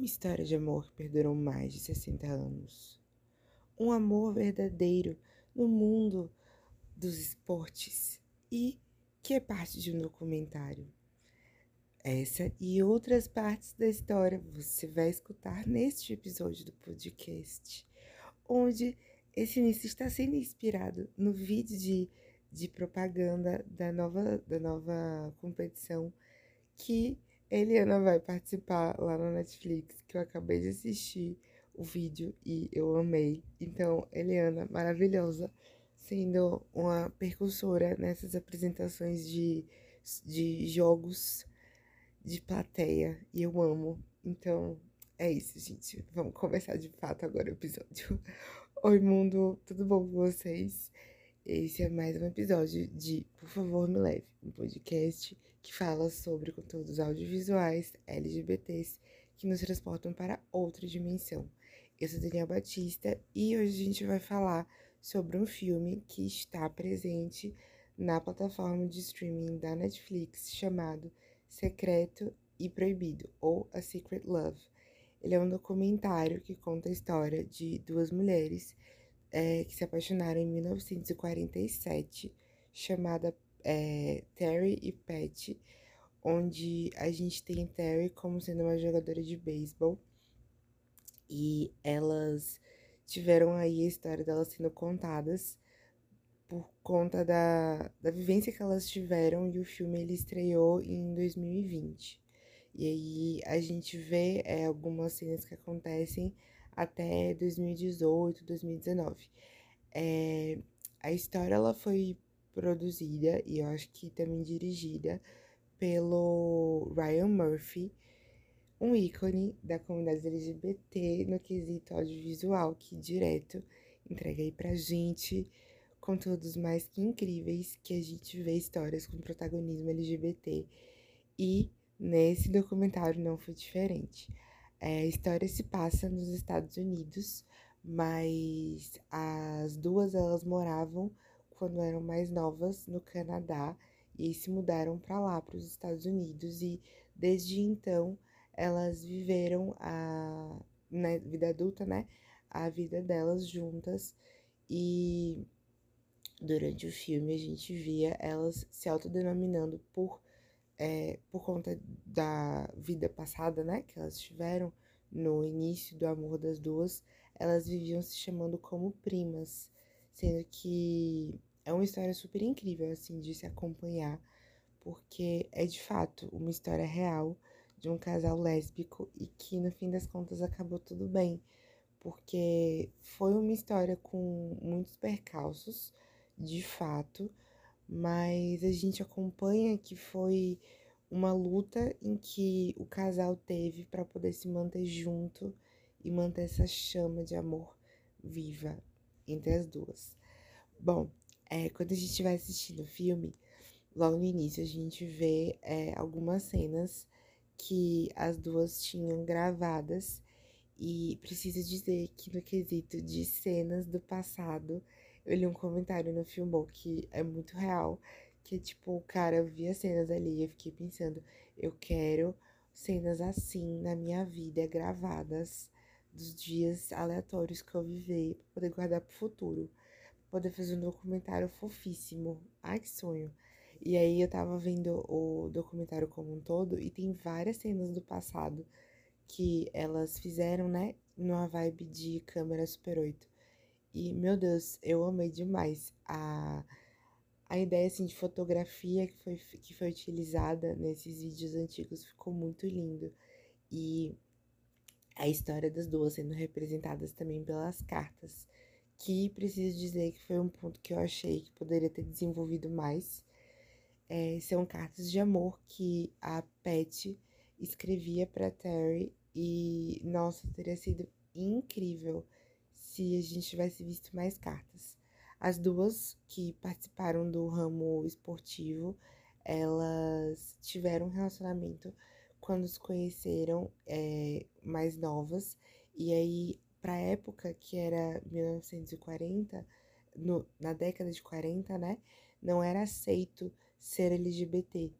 Uma história de amor que perdurou mais de 60 anos. Um amor verdadeiro no mundo dos esportes e que é parte de um documentário. Essa e outras partes da história você vai escutar neste episódio do podcast, onde esse início está sendo inspirado no vídeo de, de propaganda da nova, da nova competição que Eliana vai participar lá na Netflix, que eu acabei de assistir o vídeo e eu amei. Então, Eliana, maravilhosa, sendo uma percussora nessas apresentações de, de jogos de plateia. E eu amo. Então, é isso, gente. Vamos começar de fato agora o episódio. Oi, mundo, tudo bom com vocês? Esse é mais um episódio de Por Favor Me Leve, um podcast que fala sobre conteúdos audiovisuais LGBTs que nos transportam para outra dimensão. Eu sou Daniel Batista e hoje a gente vai falar sobre um filme que está presente na plataforma de streaming da Netflix chamado Secreto e Proibido, ou A Secret Love. Ele é um documentário que conta a história de duas mulheres é, que se apaixonaram em 1947, chamada é, Terry e Pat, onde a gente tem Terry como sendo uma jogadora de beisebol e elas tiveram aí a história delas sendo contadas por conta da, da vivência que elas tiveram e o filme ele estreou em 2020. E aí a gente vê é, algumas cenas que acontecem até 2018, 2019. É, a história ela foi produzida e eu acho que também dirigida pelo Ryan Murphy, um ícone da comunidade LGBT no quesito audiovisual que direto entrega aí pra gente conteúdos mais que incríveis que a gente vê histórias com protagonismo LGBT e nesse documentário não foi diferente. É, a história se passa nos Estados Unidos, mas as duas elas moravam quando eram mais novas no Canadá e se mudaram para lá, para os Estados Unidos, e desde então elas viveram a na vida adulta, né? A vida delas juntas e durante o filme a gente via elas se autodenominando por é, por conta da vida passada, né, que elas tiveram no início do amor das duas, elas viviam se chamando como primas, sendo que é uma história super incrível, assim, de se acompanhar, porque é de fato uma história real de um casal lésbico e que no fim das contas acabou tudo bem, porque foi uma história com muitos percalços, de fato, mas a gente acompanha que foi uma luta em que o casal teve para poder se manter junto e manter essa chama de amor viva entre as duas. Bom, é, quando a gente vai assistindo o filme, logo no início a gente vê é, algumas cenas que as duas tinham gravadas e preciso dizer que no quesito de cenas do passado, eu li um comentário no Filmou que é muito real, que tipo, o cara via cenas ali e eu fiquei pensando, eu quero cenas assim na minha vida gravadas dos dias aleatórios que eu vivei para poder guardar pro futuro poder fazer um documentário fofíssimo. Ai, que sonho! E aí eu tava vendo o documentário como um todo e tem várias cenas do passado que elas fizeram, né, numa vibe de câmera Super 8. E, meu Deus, eu amei demais a, a ideia, assim, de fotografia que foi, que foi utilizada nesses vídeos antigos. Ficou muito lindo. E a história das duas sendo representadas também pelas cartas que preciso dizer que foi um ponto que eu achei que poderia ter desenvolvido mais. É, são cartas de amor que a Pat escrevia para Terry e, nossa, teria sido incrível se a gente tivesse visto mais cartas. As duas que participaram do ramo esportivo, elas tiveram um relacionamento quando se conheceram é, mais novas, e aí para a época que era 1940, no, na década de 40, né, não era aceito ser LGBT.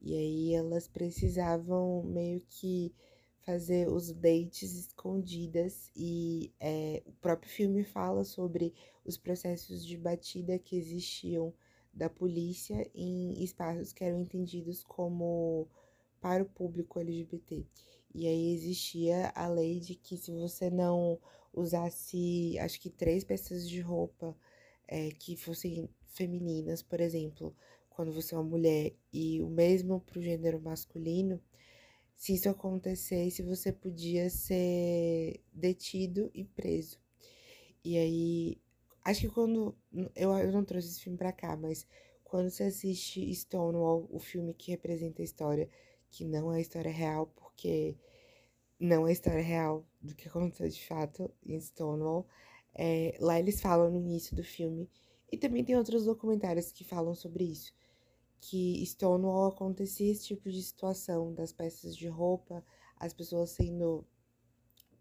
E aí elas precisavam meio que fazer os dates escondidas e é, o próprio filme fala sobre os processos de batida que existiam da polícia em espaços que eram entendidos como para o público LGBT. E aí existia a lei de que se você não usasse, acho que três peças de roupa é, que fossem femininas, por exemplo, quando você é uma mulher, e o mesmo para o gênero masculino, se isso acontecesse, você podia ser detido e preso. E aí, acho que quando. Eu, eu não trouxe esse filme pra cá, mas quando você assiste Stonewall, o filme que representa a história, que não é a história real, porque não é história real do que aconteceu de fato em Stonewall, é, lá eles falam no início do filme, e também tem outros documentários que falam sobre isso que Stonewall acontecia esse tipo de situação das peças de roupa, as pessoas sendo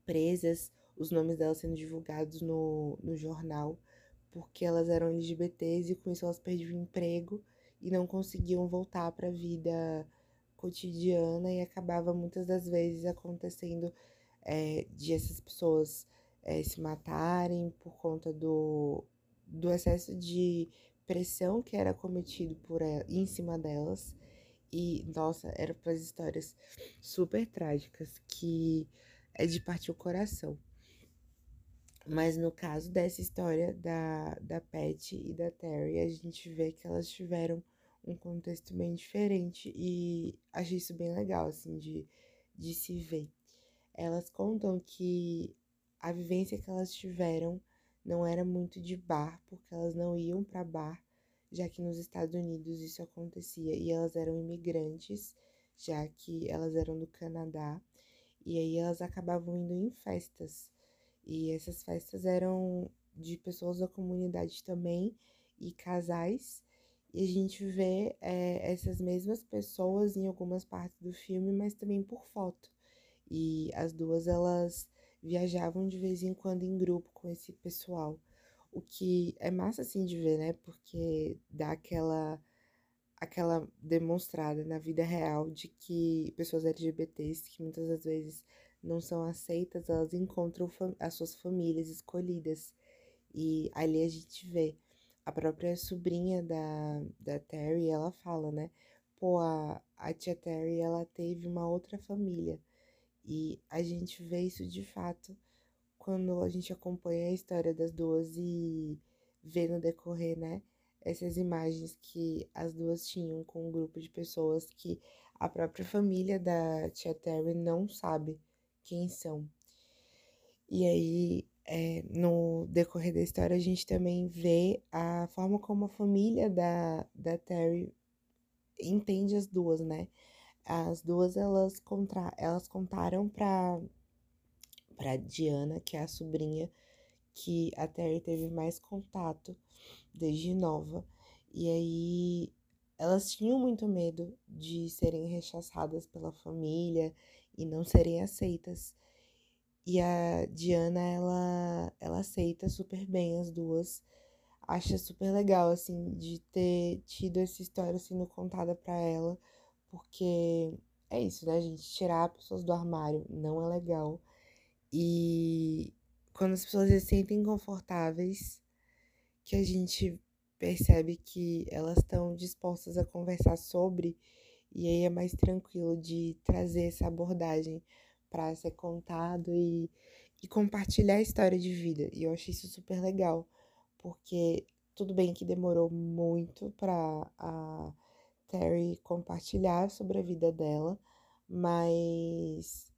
presas, os nomes delas sendo divulgados no, no jornal, porque elas eram LGBTs e com isso elas perdiam o emprego e não conseguiam voltar para a vida cotidiana e acabava muitas das vezes acontecendo é, de essas pessoas é, se matarem por conta do, do excesso de pressão que era cometido por ela, em cima delas. E, nossa, eram para as histórias super trágicas que é de partir o coração. Mas no caso dessa história da, da Pat e da Terry, a gente vê que elas tiveram um contexto bem diferente e achei isso bem legal, assim, de, de se ver. Elas contam que a vivência que elas tiveram não era muito de bar, porque elas não iam para bar, já que nos Estados Unidos isso acontecia e elas eram imigrantes, já que elas eram do Canadá, e aí elas acabavam indo em festas. E essas festas eram de pessoas da comunidade também e casais. E a gente vê é, essas mesmas pessoas em algumas partes do filme, mas também por foto. E as duas elas viajavam de vez em quando em grupo com esse pessoal. O que é massa assim de ver, né? Porque dá aquela aquela demonstrada na vida real de que pessoas LGBTs, que muitas das vezes não são aceitas, elas encontram as suas famílias escolhidas. E ali a gente vê a própria sobrinha da, da Terry, ela fala, né? Pô, a, a tia Terry, ela teve uma outra família. E a gente vê isso de fato quando a gente acompanha a história das duas e vê no decorrer, né, essas imagens que as duas tinham com um grupo de pessoas que a própria família da tia Terry não sabe quem são. E aí, é, no decorrer da história, a gente também vê a forma como a família da, da Terry entende as duas, né? As duas, elas, contra, elas contaram para para Diana, que é a sobrinha que a Terry teve mais contato desde nova. E aí elas tinham muito medo de serem rechaçadas pela família e não serem aceitas. E a Diana, ela, ela aceita super bem as duas. Acha super legal, assim, de ter tido essa história sendo contada para ela porque é isso, né, gente? Tirar pessoas do armário não é legal. E quando as pessoas se sentem confortáveis, que a gente percebe que elas estão dispostas a conversar sobre, e aí é mais tranquilo de trazer essa abordagem para ser contado e, e compartilhar a história de vida. E eu achei isso super legal, porque tudo bem que demorou muito para a Terry compartilhar sobre a vida dela, mas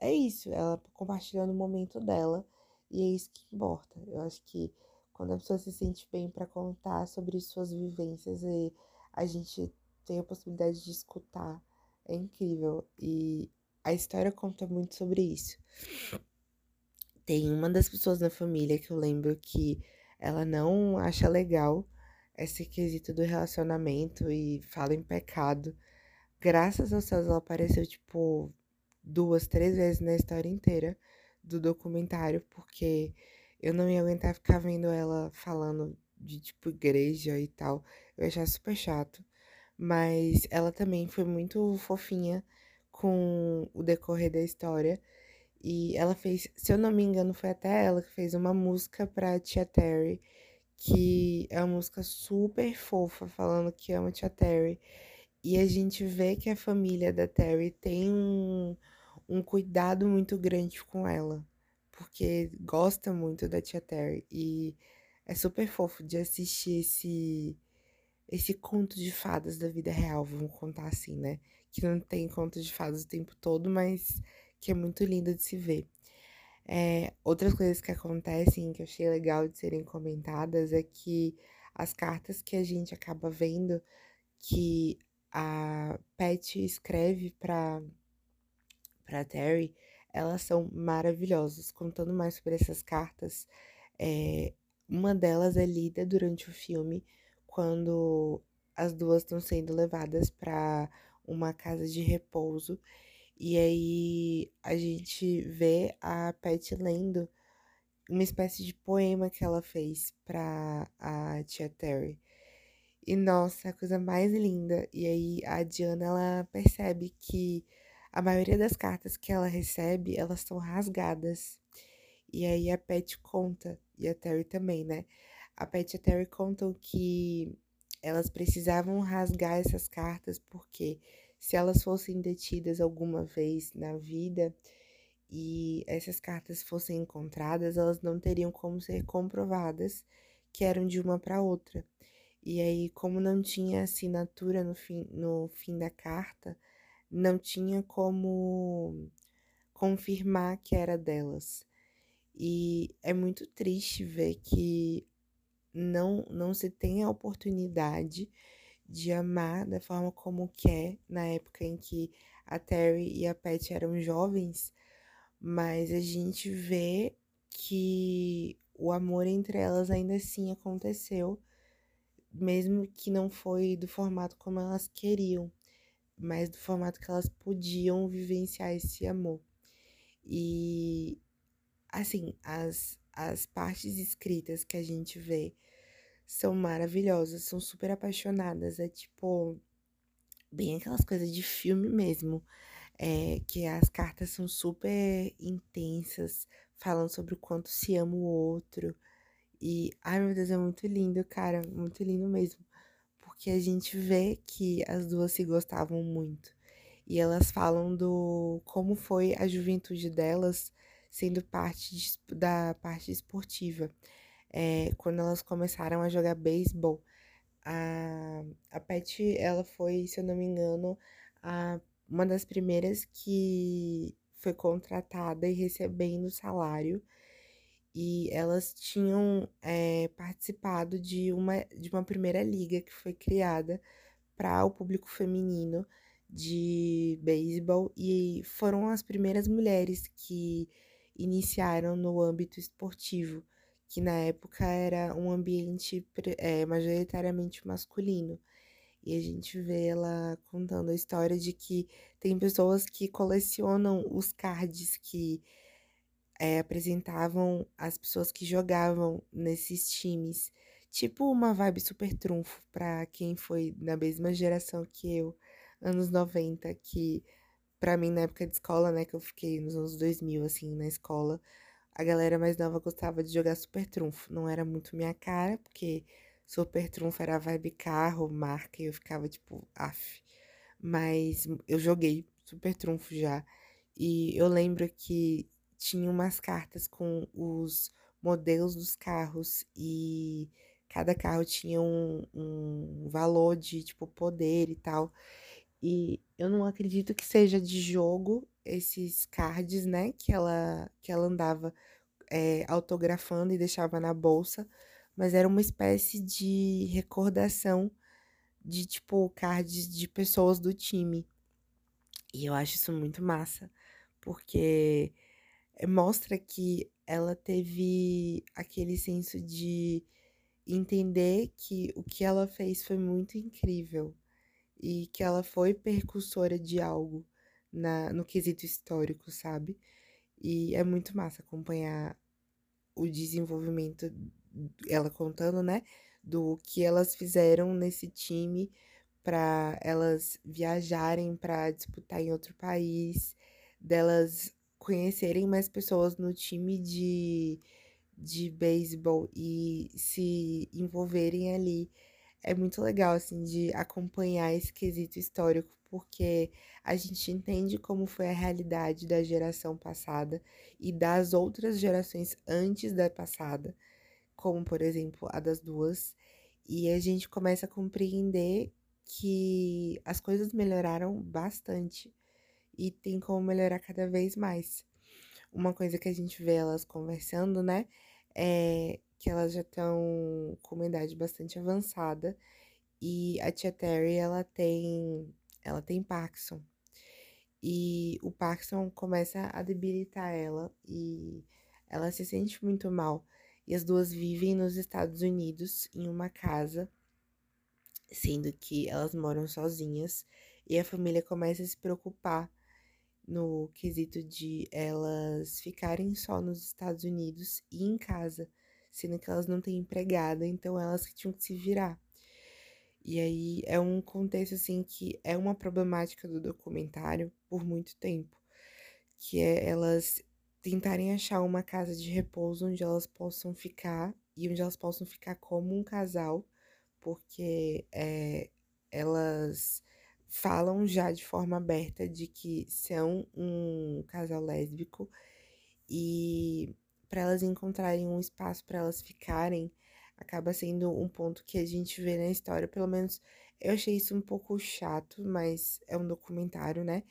é isso, ela compartilhando o momento dela e é isso que importa. Eu acho que quando a pessoa se sente bem para contar sobre suas vivências e a gente tem a possibilidade de escutar, é incrível. E a história conta muito sobre isso. Tem uma das pessoas na família que eu lembro que ela não acha legal esse quesito do relacionamento e fala em pecado. Graças aos céus, ela apareceu, tipo, duas, três vezes na história inteira do documentário, porque eu não ia aguentar ficar vendo ela falando de, tipo, igreja e tal. Eu ia achar super chato. Mas ela também foi muito fofinha com o decorrer da história. E ela fez, se eu não me engano, foi até ela que fez uma música pra Tia Terry, que é uma música super fofa, falando que ama Tia Terry. E a gente vê que a família da Terry tem um, um cuidado muito grande com ela, porque gosta muito da Tia Terry. E é super fofo de assistir esse, esse conto de fadas da vida real, vamos contar assim, né? Que não tem conto de fadas o tempo todo, mas que é muito lindo de se ver. É, outras coisas que acontecem que eu achei legal de serem comentadas é que as cartas que a gente acaba vendo que a Pat escreve para para Terry, elas são maravilhosas. Contando mais sobre essas cartas, é, uma delas é lida durante o filme quando as duas estão sendo levadas para uma casa de repouso e aí a gente vê a Pat lendo uma espécie de poema que ela fez para a tia Terry. E nossa, a coisa mais linda. E aí a Diana ela percebe que a maioria das cartas que ela recebe, elas são rasgadas. E aí a Pat conta, e a Terry também, né? A Pat e a Terry contam que elas precisavam rasgar essas cartas porque se elas fossem detidas alguma vez na vida e essas cartas fossem encontradas, elas não teriam como ser comprovadas que eram de uma para outra. E aí, como não tinha assinatura no fim, no fim da carta, não tinha como confirmar que era delas. E é muito triste ver que não, não se tem a oportunidade de amar da forma como quer, na época em que a Terry e a Pat eram jovens, mas a gente vê que o amor entre elas ainda assim aconteceu, mesmo que não foi do formato como elas queriam, mas do formato que elas podiam vivenciar esse amor. E assim, as, as partes escritas que a gente vê são maravilhosas, são super apaixonadas. É tipo, bem aquelas coisas de filme mesmo. É, que as cartas são super intensas, falando sobre o quanto se ama o outro. E, ai meu Deus, é muito lindo, cara, muito lindo mesmo. Porque a gente vê que as duas se gostavam muito. E elas falam do como foi a juventude delas sendo parte de, da parte esportiva é, quando elas começaram a jogar beisebol. A, a Pat, ela foi, se eu não me engano, a, uma das primeiras que foi contratada e recebendo salário. E elas tinham é, participado de uma, de uma primeira liga que foi criada para o público feminino de beisebol e foram as primeiras mulheres que iniciaram no âmbito esportivo que na época era um ambiente é, majoritariamente masculino. E a gente vê ela contando a história de que tem pessoas que colecionam os cards que é, apresentavam as pessoas que jogavam nesses times. Tipo uma vibe super trunfo para quem foi da mesma geração que eu, anos 90, que para mim na época de escola, né, que eu fiquei nos anos 2000 assim na escola, a galera mais nova gostava de jogar Super Trunfo. Não era muito minha cara, porque Super Trunfo era vibe carro, marca, e eu ficava tipo, af. Mas eu joguei Super Trunfo já. E eu lembro que tinha umas cartas com os modelos dos carros e cada carro tinha um, um valor de tipo poder e tal. E eu não acredito que seja de jogo esses cards, né? Que ela, que ela andava é, autografando e deixava na bolsa, mas era uma espécie de recordação de, tipo, cards de pessoas do time. E eu acho isso muito massa, porque mostra que ela teve aquele senso de entender que o que ela fez foi muito incrível e que ela foi percussora de algo na, no quesito histórico, sabe? E é muito massa acompanhar o desenvolvimento, ela contando, né? Do que elas fizeram nesse time para elas viajarem para disputar em outro país, delas conhecerem mais pessoas no time de, de beisebol e se envolverem ali. É muito legal, assim, de acompanhar esse quesito histórico, porque a gente entende como foi a realidade da geração passada e das outras gerações antes da passada, como, por exemplo, a das duas. E a gente começa a compreender que as coisas melhoraram bastante e tem como melhorar cada vez mais. Uma coisa que a gente vê elas conversando, né, é que elas já estão com uma idade bastante avançada e a tia Terry, ela tem, ela tem Parkinson. E o Parkinson começa a debilitar ela e ela se sente muito mal. E as duas vivem nos Estados Unidos em uma casa, sendo que elas moram sozinhas, e a família começa a se preocupar no quesito de elas ficarem só nos Estados Unidos e em casa, sendo que elas não têm empregada, então elas que tinham que se virar. E aí é um contexto assim que é uma problemática do documentário por muito tempo, que é elas tentarem achar uma casa de repouso onde elas possam ficar e onde elas possam ficar como um casal, porque é, elas falam já de forma aberta de que são um casal lésbico e para elas encontrarem um espaço para elas ficarem acaba sendo um ponto que a gente vê na história, pelo menos eu achei isso um pouco chato, mas é um documentário, né?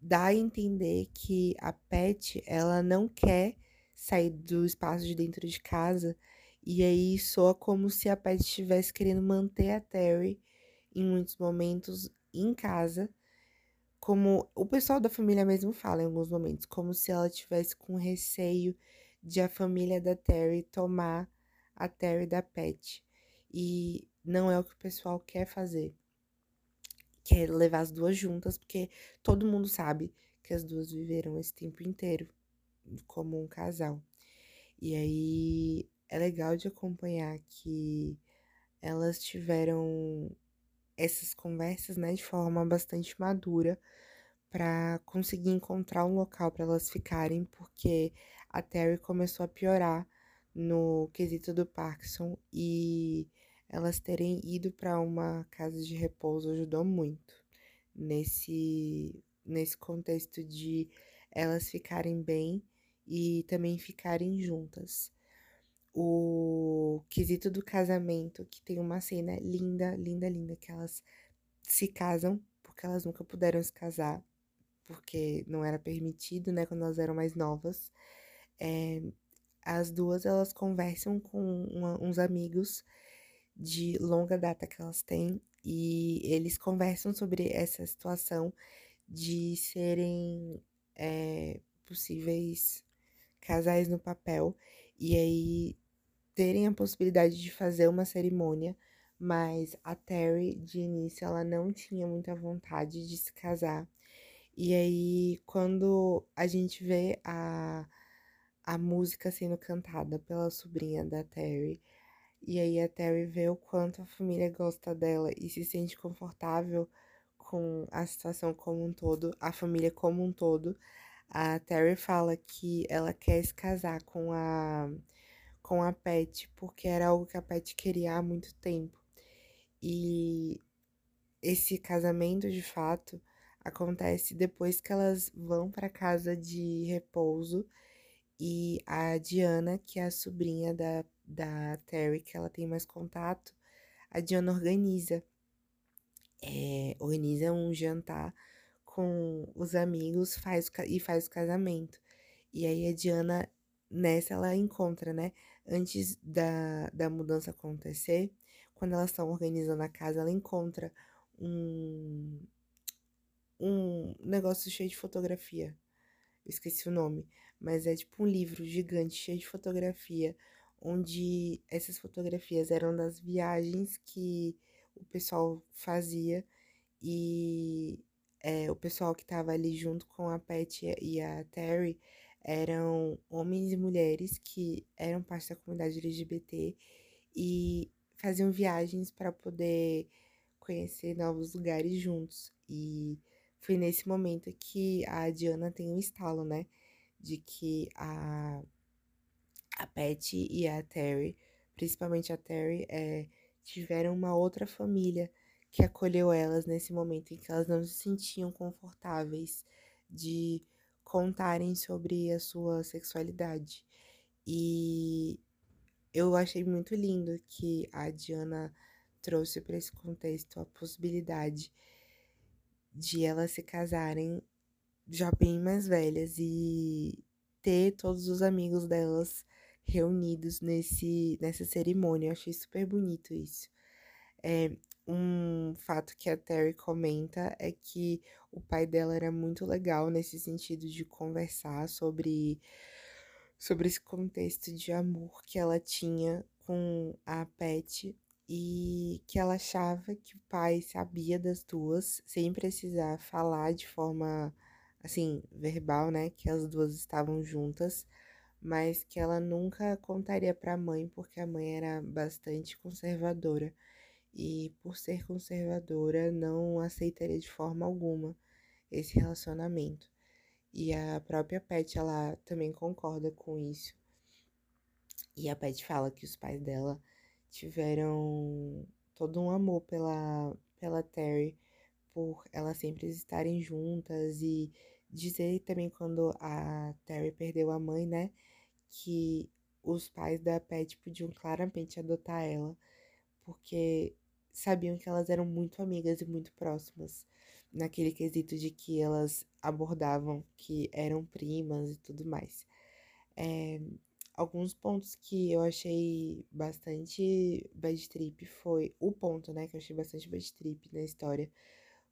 Dá a entender que a Pet, ela não quer sair do espaço de dentro de casa, e aí soa como se a Pet estivesse querendo manter a Terry em muitos momentos em casa, como o pessoal da família mesmo fala em alguns momentos, como se ela tivesse com receio de a família da Terry tomar a Terry da Pet. E não é o que o pessoal quer fazer. Quer levar as duas juntas, porque todo mundo sabe que as duas viveram esse tempo inteiro como um casal. E aí é legal de acompanhar que elas tiveram essas conversas, né, de forma bastante madura para conseguir encontrar um local para elas ficarem, porque a Terry começou a piorar no quesito do Parkinson e elas terem ido para uma casa de repouso ajudou muito nesse nesse contexto de elas ficarem bem e também ficarem juntas o quesito do casamento, que tem uma cena linda, linda, linda, que elas se casam, porque elas nunca puderam se casar, porque não era permitido, né, quando elas eram mais novas. É, as duas, elas conversam com uma, uns amigos de longa data que elas têm, e eles conversam sobre essa situação de serem é, possíveis casais no papel. E aí terem a possibilidade de fazer uma cerimônia, mas a Terry, de início, ela não tinha muita vontade de se casar. E aí, quando a gente vê a, a música sendo cantada pela sobrinha da Terry, e aí a Terry vê o quanto a família gosta dela e se sente confortável com a situação como um todo, a família como um todo, a Terry fala que ela quer se casar com a com a Pet, porque era algo que a Pet queria há muito tempo. E esse casamento, de fato, acontece depois que elas vão para casa de repouso e a Diana, que é a sobrinha da, da Terry, que ela tem mais contato, a Diana organiza. É, organiza um jantar com os amigos faz, e faz o casamento. E aí a Diana, nessa, ela encontra, né? antes da, da mudança acontecer, quando elas estão organizando a casa, ela encontra um, um negócio cheio de fotografia. Eu esqueci o nome, mas é tipo um livro gigante cheio de fotografia, onde essas fotografias eram das viagens que o pessoal fazia e é, o pessoal que estava ali junto com a Pat e a Terry eram homens e mulheres que eram parte da comunidade LGBT e faziam viagens para poder conhecer novos lugares juntos. E foi nesse momento que a Diana tem um estalo, né? De que a, a Patty e a Terry, principalmente a Terry, é, tiveram uma outra família que acolheu elas nesse momento em que elas não se sentiam confortáveis de contarem sobre a sua sexualidade. E eu achei muito lindo que a Diana trouxe para esse contexto a possibilidade de elas se casarem já bem mais velhas e ter todos os amigos delas reunidos nesse, nessa cerimônia. Eu achei super bonito isso. É, um fato que a Terry comenta é que o pai dela era muito legal nesse sentido de conversar sobre, sobre esse contexto de amor que ela tinha com a Pet e que ela achava que o pai sabia das duas, sem precisar falar de forma assim, verbal, né, que as duas estavam juntas, mas que ela nunca contaria para a mãe porque a mãe era bastante conservadora e por ser conservadora não aceitaria de forma alguma esse relacionamento. E a própria Pet ela também concorda com isso. E a Pet fala que os pais dela tiveram todo um amor pela pela Terry por elas sempre estarem juntas e dizer também quando a Terry perdeu a mãe, né, que os pais da Pet podiam claramente adotar ela, porque sabiam que elas eram muito amigas e muito próximas, naquele quesito de que elas abordavam que eram primas e tudo mais. É, alguns pontos que eu achei bastante bad trip foi o ponto, né, que eu achei bastante bad trip na história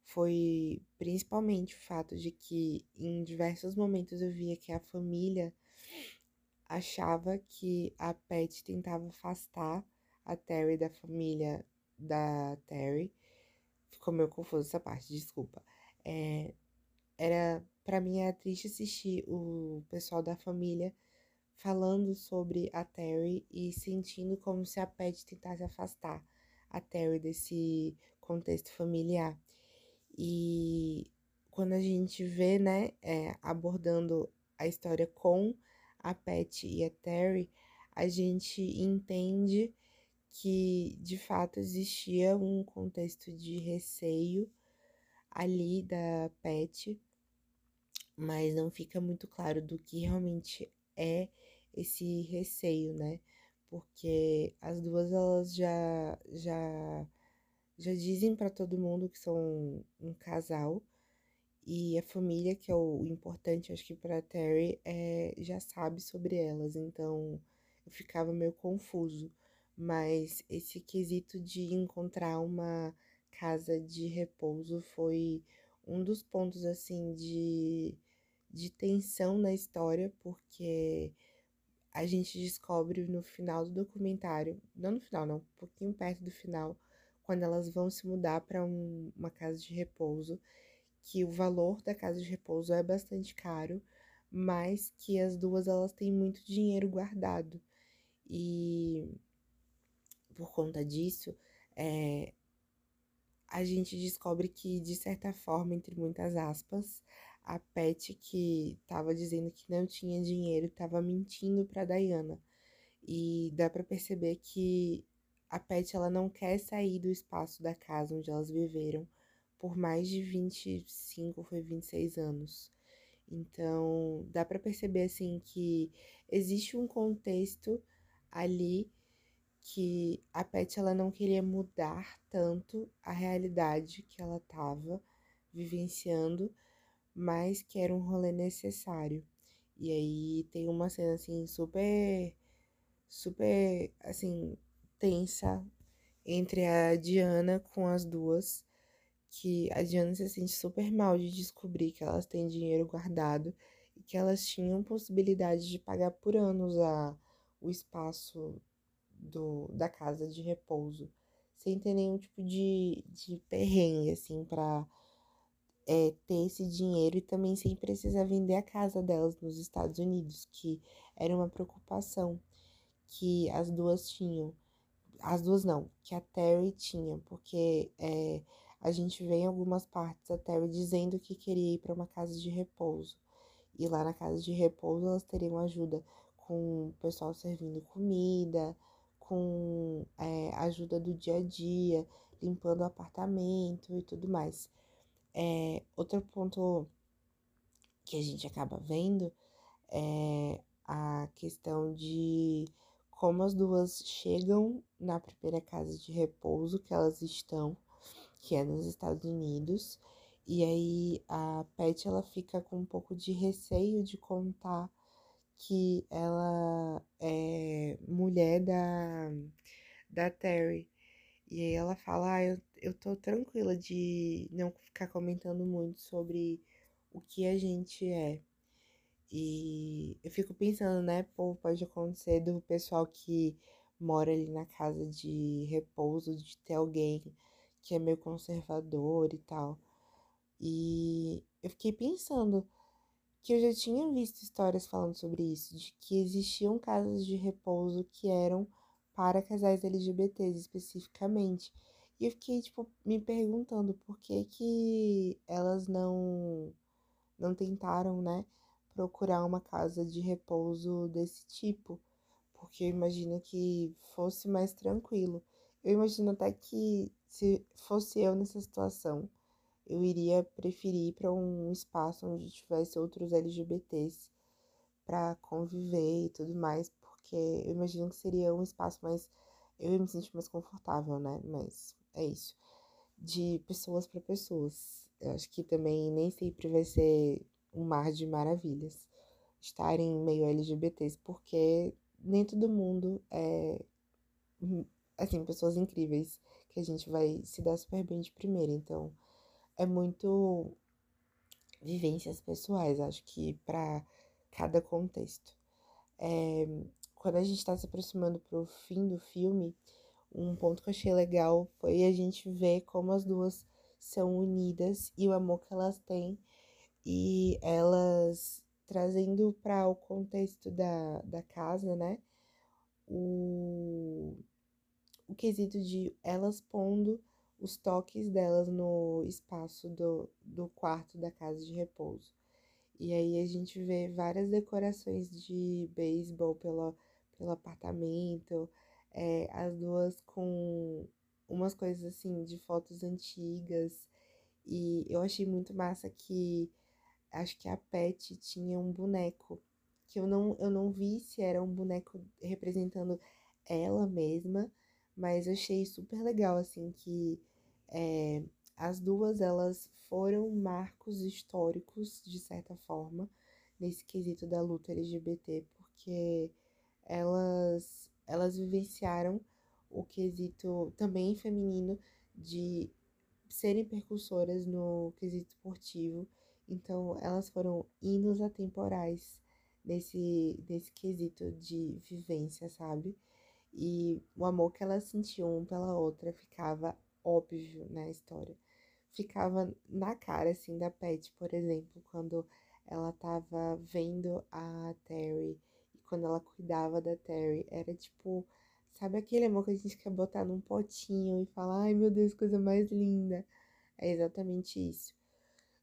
foi principalmente o fato de que em diversos momentos eu via que a família achava que a Pet tentava afastar a Terry da família da Terry. Ficou meio confuso essa parte, desculpa. É, era para mim é triste assistir o pessoal da família falando sobre a Terry e sentindo como se a Pet tentasse afastar a Terry desse contexto familiar. E quando a gente vê, né, é, abordando a história com a Pet e a Terry, a gente entende que de fato existia um contexto de receio ali da Pet, mas não fica muito claro do que realmente é esse receio, né? Porque as duas elas já já já dizem para todo mundo que são um casal e a família, que é o importante, acho que para Terry, é, já sabe sobre elas, então eu ficava meio confuso mas esse quesito de encontrar uma casa de repouso foi um dos pontos assim de, de tensão na história, porque a gente descobre no final do documentário, não no final, não, um pouquinho perto do final, quando elas vão se mudar para um, uma casa de repouso, que o valor da casa de repouso é bastante caro, mas que as duas elas têm muito dinheiro guardado. E por conta disso, é, a gente descobre que, de certa forma, entre muitas aspas, a Pet que estava dizendo que não tinha dinheiro estava mentindo para Diana. E dá para perceber que a Pet ela não quer sair do espaço da casa onde elas viveram por mais de 25, foi 26 anos. Então, dá para perceber assim que existe um contexto ali que a Pet ela não queria mudar tanto a realidade que ela estava vivenciando, mas que era um rolê necessário. E aí tem uma cena assim super super assim tensa entre a Diana com as duas, que a Diana se sente super mal de descobrir que elas têm dinheiro guardado e que elas tinham possibilidade de pagar por anos a, o espaço do, da casa de repouso, sem ter nenhum tipo de, de perrengue, assim, pra é, ter esse dinheiro e também sem precisar vender a casa delas nos Estados Unidos, que era uma preocupação que as duas tinham. as duas não, que a Terry tinha, porque é, a gente vê em algumas partes a Terry dizendo que queria ir para uma casa de repouso. E lá na casa de repouso elas teriam ajuda com o pessoal servindo comida, com é, ajuda do dia a dia, limpando o apartamento e tudo mais. É, outro ponto que a gente acaba vendo é a questão de como as duas chegam na primeira casa de repouso que elas estão, que é nos Estados Unidos, e aí a Pet ela fica com um pouco de receio de contar que ela é mulher da, da Terry. E aí ela fala, ah, eu, eu tô tranquila de não ficar comentando muito sobre o que a gente é. E eu fico pensando, né, pô, pode acontecer do pessoal que mora ali na casa de repouso, de ter alguém que é meio conservador e tal. E eu fiquei pensando que eu já tinha visto histórias falando sobre isso, de que existiam casas de repouso que eram para casais LGBTs especificamente. E eu fiquei, tipo, me perguntando por que que elas não, não tentaram, né, procurar uma casa de repouso desse tipo. Porque eu imagino que fosse mais tranquilo. Eu imagino até que se fosse eu nessa situação, eu iria preferir para um espaço onde tivesse outros LGBTs para conviver e tudo mais, porque eu imagino que seria um espaço mais eu ia me sentir mais confortável, né? Mas é isso. De pessoas para pessoas. Eu acho que também nem sempre vai ser um mar de maravilhas estar em meio LGBTs, porque nem todo mundo é assim, pessoas incríveis que a gente vai se dar super bem de primeira. Então, é muito vivências pessoais, acho que para cada contexto. É, quando a gente está se aproximando pro fim do filme, um ponto que eu achei legal foi a gente ver como as duas são unidas e o amor que elas têm e elas trazendo para o contexto da, da casa, né? O, o quesito de elas pondo os toques delas no espaço do, do quarto da casa de repouso. E aí a gente vê várias decorações de beisebol pelo, pelo apartamento, é, as duas com umas coisas assim de fotos antigas. E eu achei muito massa que acho que a Pet tinha um boneco que eu não, eu não vi se era um boneco representando ela mesma, mas eu achei super legal assim que é, as duas elas foram marcos históricos, de certa forma, nesse quesito da luta LGBT, porque elas, elas vivenciaram o quesito também feminino de serem percursoras no quesito esportivo. Então, elas foram hinos atemporais nesse, nesse quesito de vivência, sabe? E o amor que elas sentiam pela outra ficava óbvio na história. Ficava na cara, assim, da Pet, por exemplo, quando ela tava vendo a Terry e quando ela cuidava da Terry. Era tipo, sabe aquele amor que a gente quer botar num potinho e falar, ai meu Deus, coisa mais linda. É exatamente isso.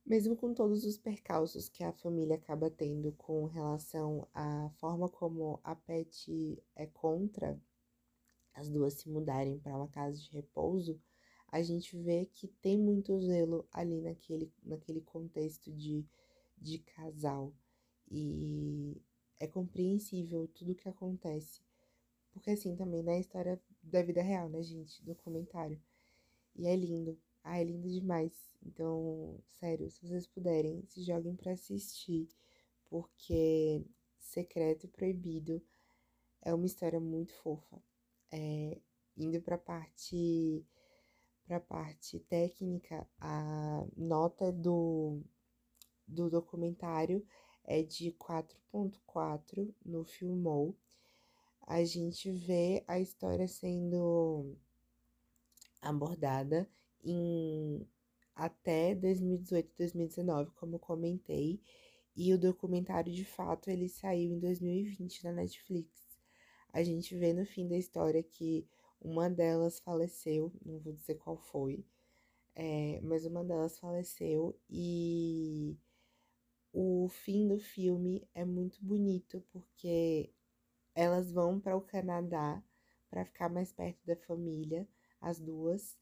Mesmo com todos os percalços que a família acaba tendo com relação à forma como a Pet é contra as duas se mudarem para uma casa de repouso, a gente vê que tem muito zelo ali naquele, naquele contexto de, de casal. E é compreensível tudo que acontece. Porque assim também na né, história da vida real, né, gente? Documentário. E é lindo. Ah, é lindo demais. Então, sério, se vocês puderem, se joguem para assistir. Porque Secreto e Proibido é uma história muito fofa. É, indo pra parte para a parte técnica, a nota do, do documentário é de 4.4 no Filmou. A gente vê a história sendo abordada em até 2018, 2019, como comentei, e o documentário de fato ele saiu em 2020 na Netflix. A gente vê no fim da história que Uma delas faleceu, não vou dizer qual foi, é, mas uma delas faleceu e o fim do filme é muito bonito porque elas vão para o Canadá para ficar mais perto da família, as duas,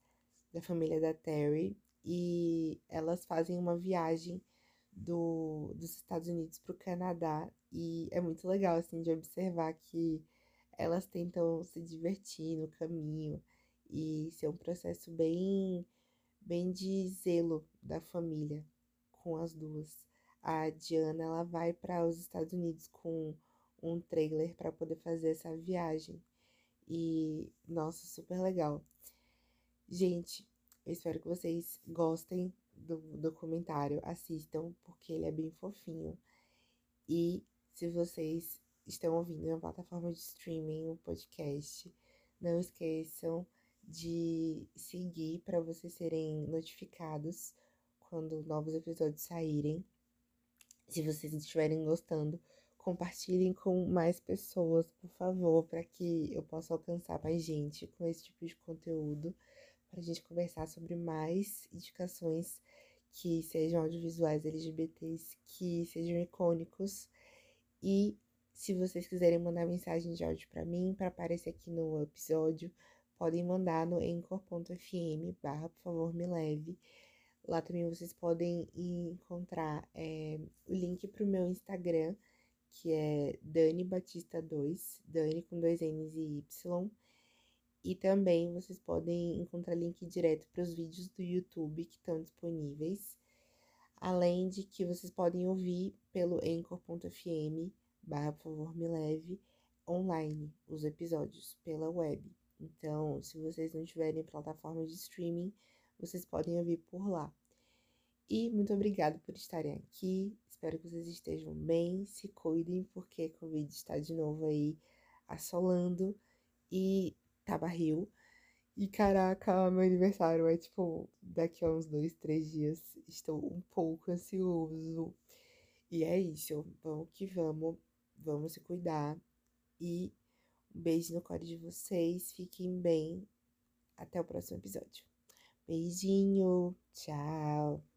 da família da Terry, e elas fazem uma viagem do, dos Estados Unidos para o Canadá e é muito legal assim de observar que elas tentam se divertir no caminho e ser um processo bem bem de zelo da família com as duas. A Diana ela vai para os Estados Unidos com um trailer para poder fazer essa viagem. E nossa, super legal. Gente, eu espero que vocês gostem do documentário, assistam, porque ele é bem fofinho. E se vocês estão ouvindo na plataforma de streaming, o podcast, não esqueçam de seguir para vocês serem notificados quando novos episódios saírem. Se vocês estiverem gostando, compartilhem com mais pessoas, por favor, para que eu possa alcançar mais gente com esse tipo de conteúdo, para a gente conversar sobre mais indicações que sejam audiovisuais LGBTs, que sejam icônicos. E se vocês quiserem mandar mensagem de áudio para mim, para aparecer aqui no episódio, podem mandar no encor.fm barra por favor me leve. Lá também vocês podem encontrar é, o link para o meu Instagram, que é Dani Batista 2, Dani com dois N's e Y. E também vocês podem encontrar link direto para os vídeos do YouTube que estão disponíveis. Além de que vocês podem ouvir pelo anchor.fm barra por favor me leve online os episódios pela web. Então, se vocês não tiverem plataforma de streaming, vocês podem ouvir por lá. E muito obrigada por estarem aqui. Espero que vocês estejam bem, se cuidem, porque a Covid está de novo aí assolando e tá barril. E caraca, meu aniversário é tipo daqui a uns dois, três dias. Estou um pouco ansioso. E é isso. Vamos que vamos. Vamos se cuidar. E um beijo no core de vocês. Fiquem bem. Até o próximo episódio. Beijinho. Tchau.